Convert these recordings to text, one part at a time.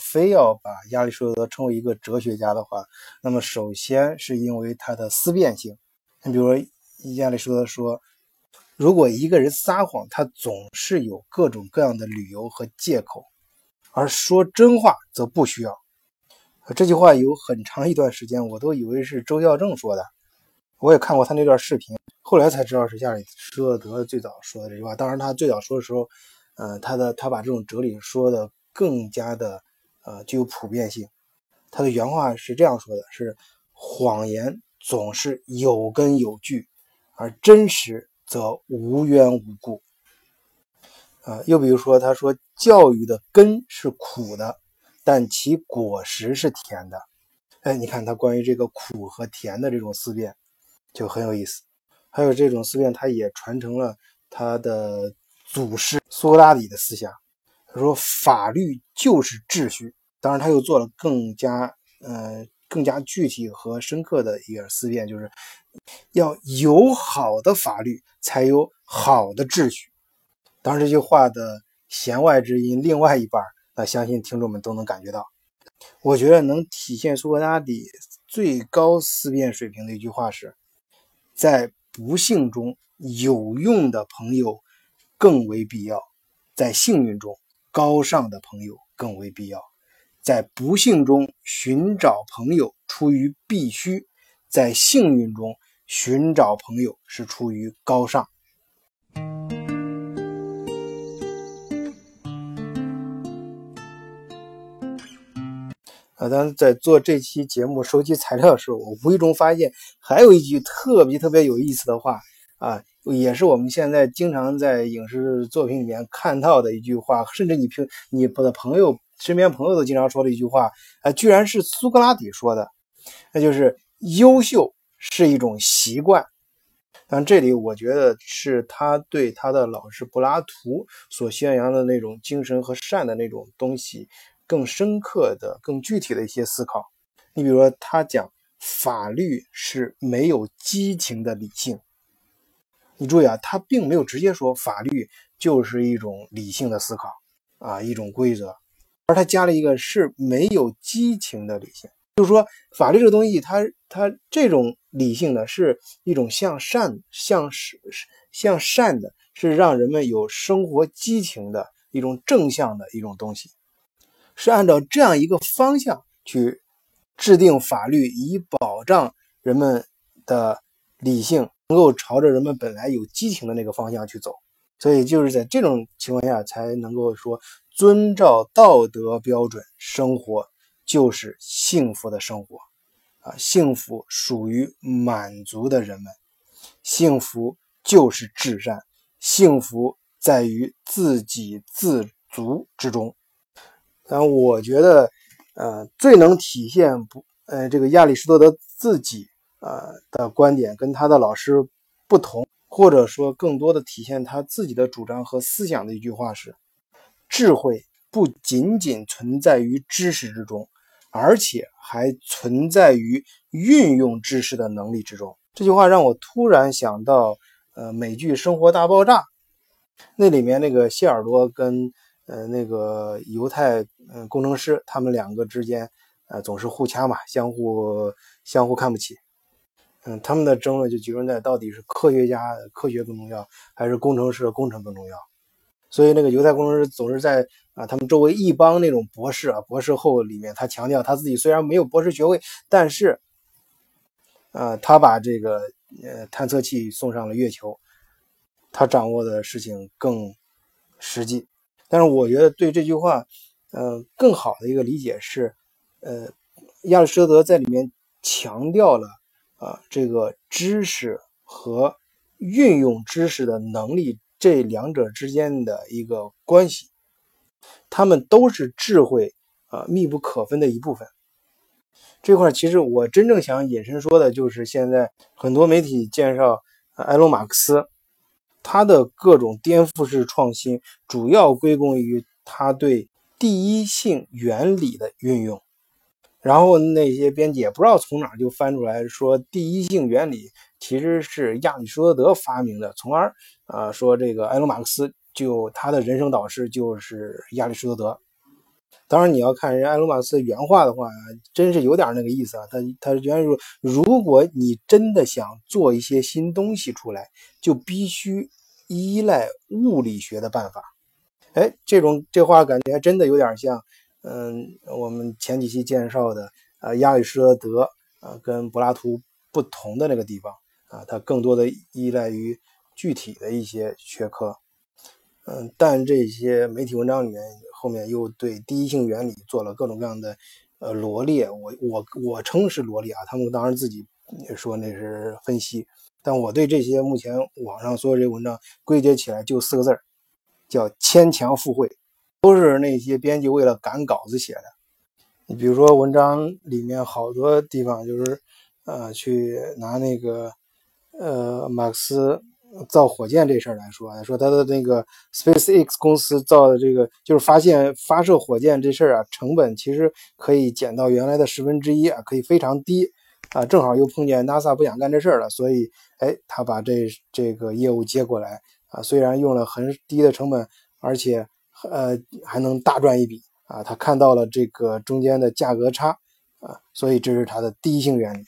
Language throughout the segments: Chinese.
非要把亚里士多德称为一个哲学家的话，那么首先是因为他的思辨性。你比如说，亚里士多德说，如果一个人撒谎，他总是有各种各样的理由和借口，而说真话则不需要。这句话有很长一段时间，我都以为是周孝正说的。我也看过他那段视频，后来才知道是亚里士多德最早说的这句话。当然，他最早说的时候，呃，他的他把这种哲理说的更加的呃具有普遍性。他的原话是这样说的：是谎言总是有根有据，而真实则无缘无故。啊，又比如说，他说教育的根是苦的。但其果实是甜的，哎，你看他关于这个苦和甜的这种思辨就很有意思。还有这种思辨，他也传承了他的祖师苏格拉底的思想。他说法律就是秩序，当然他又做了更加呃更加具体和深刻的一个思辨，就是要有好的法律，才有好的秩序。当然这句话的弦外之音，另外一半。那相信听众们都能感觉到，我觉得能体现苏格拉底最高思辨水平的一句话是：在不幸中有用的朋友更为必要，在幸运中高尚的朋友更为必要。在不幸中寻找朋友出于必须，在幸运中寻找朋友是出于高尚。啊，当时在做这期节目收集材料的时候，我无意中发现还有一句特别特别有意思的话啊，也是我们现在经常在影视作品里面看到的一句话，甚至你平你的朋友身边朋友都经常说的一句话啊，居然是苏格拉底说的，那就是优秀是一种习惯。但这里我觉得是他对他的老师柏拉图所宣扬的那种精神和善的那种东西。更深刻的、更具体的一些思考。你比如说，他讲法律是没有激情的理性。你注意啊，他并没有直接说法律就是一种理性的思考啊，一种规则，而他加了一个是没有激情的理性，就是说法律这个东西，它它这种理性呢，是一种向善、向是向善的，是让人们有生活激情的一种正向的一种东西。是按照这样一个方向去制定法律，以保障人们的理性能够朝着人们本来有激情的那个方向去走。所以就是在这种情况下，才能够说遵照道德标准生活就是幸福的生活啊！幸福属于满足的人们，幸福就是至善，幸福在于自给自足之中。但我觉得，呃，最能体现不，呃，这个亚里士多德自己呃的观点跟他的老师不同，或者说更多的体现他自己的主张和思想的一句话是：智慧不仅仅存在于知识之中，而且还存在于运用知识的能力之中。这句话让我突然想到，呃，美剧《生活大爆炸》那里面那个谢耳朵跟。呃，那个犹太嗯工程师，他们两个之间，呃，总是互掐嘛，相互相互看不起。嗯，他们的争论就集中在到底是科学家科学更重要，还是工程师工程更重要。所以那个犹太工程师总是在啊，他们周围一帮那种博士啊、博士后里面，他强调他自己虽然没有博士学位，但是，呃，他把这个呃探测器送上了月球，他掌握的事情更实际。但是我觉得对这句话，嗯，更好的一个理解是，呃，亚里士多德在里面强调了啊，这个知识和运用知识的能力这两者之间的一个关系，他们都是智慧啊密不可分的一部分。这块其实我真正想引申说的就是现在很多媒体介绍埃隆·马克思。他的各种颠覆式创新，主要归功于他对第一性原理的运用。然后那些编辑也不知道从哪就翻出来说，第一性原理其实是亚里士多德发明的，从而啊说这个埃隆·马克思就他的人生导师就是亚里士多德。当然，你要看人埃隆·马斯原话的话，真是有点那个意思啊。他他原来说，如果你真的想做一些新东西出来，就必须依赖物理学的办法。哎，这种这话感觉还真的有点像，嗯，我们前几期介绍的，呃，亚里士多德啊，跟柏拉图不同的那个地方啊，他更多的依赖于具体的一些学科。嗯，但这些媒体文章里面后面又对第一性原理做了各种各样的呃罗列，我我我称是罗列啊，他们当然自己说那是分析，但我对这些目前网上所有这些文章归结起来就四个字儿，叫牵强附会，都是那些编辑为了赶稿子写的。你比如说文章里面好多地方就是呃去拿那个呃马克思。造火箭这事儿来说，说他的那个 SpaceX 公司造的这个，就是发现发射火箭这事儿啊，成本其实可以减到原来的十分之一啊，可以非常低啊。正好又碰见 NASA 不想干这事儿了，所以哎，他把这这个业务接过来啊。虽然用了很低的成本，而且呃还能大赚一笔啊。他看到了这个中间的价格差啊，所以这是他的第一性原理。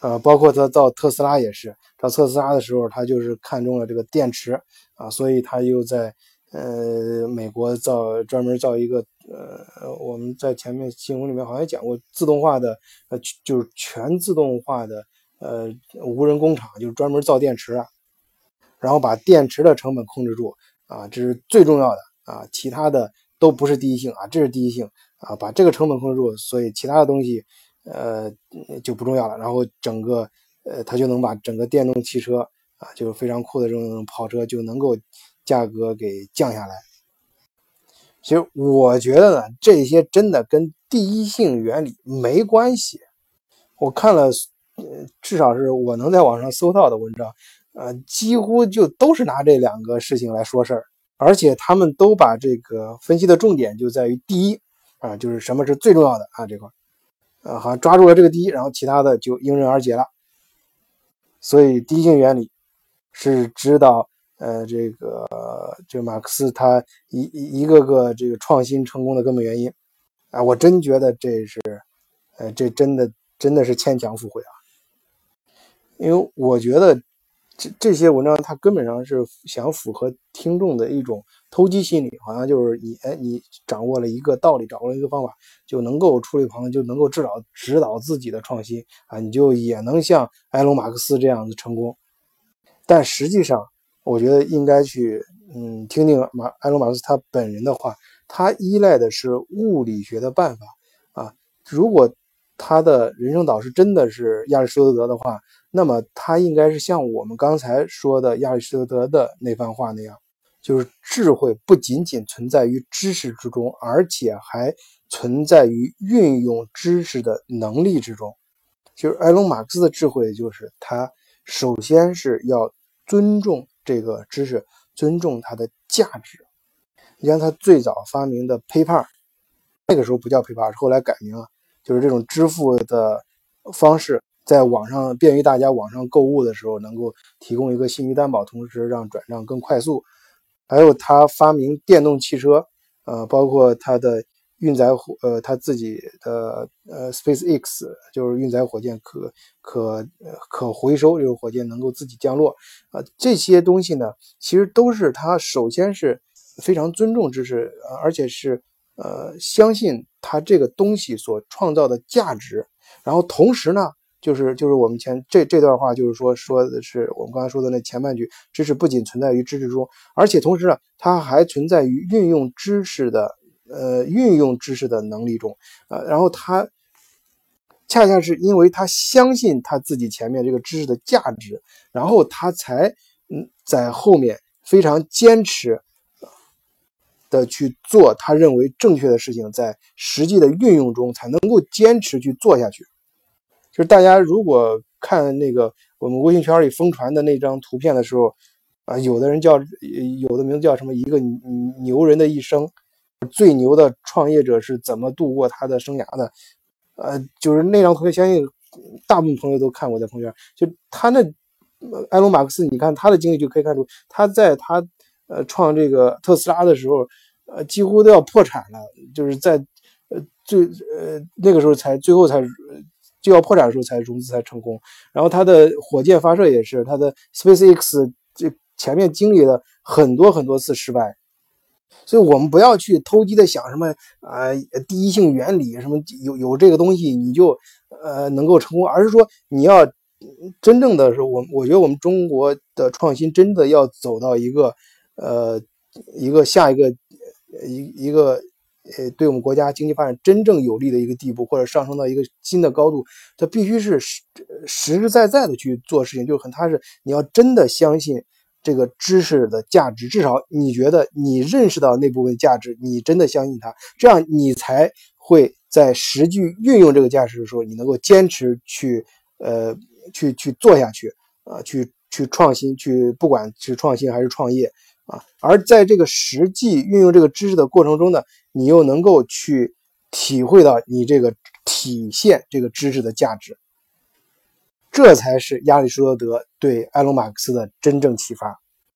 呃，包括他造特斯拉也是，造特斯拉的时候，他就是看中了这个电池啊，所以他又在呃美国造专门造一个呃，我们在前面新闻里面好像讲过自动化的呃，就是全自动化的呃无人工厂，就是专门造电池啊，然后把电池的成本控制住啊，这是最重要的啊，其他的都不是第一性啊，这是第一性啊，把这个成本控制住，所以其他的东西。呃，就不重要了。然后整个，呃，它就能把整个电动汽车啊，就是非常酷的这种跑车，就能够价格给降下来。其实我觉得呢，这些真的跟第一性原理没关系。我看了，呃，至少是我能在网上搜到的文章，呃，几乎就都是拿这两个事情来说事儿，而且他们都把这个分析的重点就在于第一啊，就是什么是最重要的啊这块。呃，好像抓住了这个第一，然后其他的就迎刃而解了。所以第一性原理是指导呃这个就马克思他一一个个这个创新成功的根本原因啊，我真觉得这是呃这真的真的是牵强附会啊，因为我觉得。这这些文章，它根本上是想符合听众的一种投机心理，好像就是你，哎，你掌握了一个道理，掌握了一个方法，就能够出类旁就能够指导指导自己的创新啊，你就也能像埃隆·马克思这样子成功。但实际上，我觉得应该去，嗯，听听马埃隆·马克思他本人的话，他依赖的是物理学的办法啊。如果他的人生导师真的是亚里士多德的话，那么他应该是像我们刚才说的亚里士多德的那番话那样，就是智慧不仅仅存在于知识之中，而且还存在于运用知识的能力之中。就是埃隆·马克思的智慧，就是他首先是要尊重这个知识，尊重它的价值。你像他最早发明的 PayPal，那个时候不叫 PayPal，是后来改名了，就是这种支付的方式。在网上便于大家网上购物的时候，能够提供一个信息担保，同时让转账更快速。还有他发明电动汽车，呃，包括他的运载火，呃，他自己的呃 SpaceX 就是运载火箭可可可回收，就是火箭能够自己降落啊，这些东西呢，其实都是他首先是非常尊重知识，而且是呃相信他这个东西所创造的价值，然后同时呢。就是就是我们前这这段话，就是说说的是我们刚才说的那前半句，知识不仅存在于知识中，而且同时呢，它还存在于运用知识的呃运用知识的能力中，呃，然后他恰恰是因为他相信他自己前面这个知识的价值，然后他才嗯在后面非常坚持的去做他认为正确的事情，在实际的运用中才能够坚持去做下去。就是大家如果看那个我们微信圈里疯传的那张图片的时候，啊，有的人叫有的名字叫什么？一个牛人的一生，最牛的创业者是怎么度过他的生涯的？呃，就是那张图片，相信大部分朋友都看过在朋友圈。就他那埃隆·马克思，你看他的经历就可以看出，他在他呃创这个特斯拉的时候，呃几乎都要破产了，就是在呃最呃那个时候才最后才就要破产的时候才融资才成功。然后它的火箭发射也是，它的 SpaceX 这前面经历了很多很多次失败。所以我们不要去投机的想什么啊，第一性原理什么有有这个东西你就呃能够成功，而是说你要真正的是我我觉得我们中国的创新真的要走到一个呃一个下一个一一个呃对我们国家经济发展真正有利的一个地步，或者上升到一个新的高度，它必须是实实实在在的去做事情，就很踏实。你要真的相信。这个知识的价值，至少你觉得你认识到那部分价值，你真的相信它，这样你才会在实际运用这个价值的时候，你能够坚持去，呃，去去做下去，啊，去去创新，去不管是创新还是创业，啊，而在这个实际运用这个知识的过程中呢，你又能够去体会到你这个体现这个知识的价值。这才是亚里士多德对埃隆·马克思的真正启发。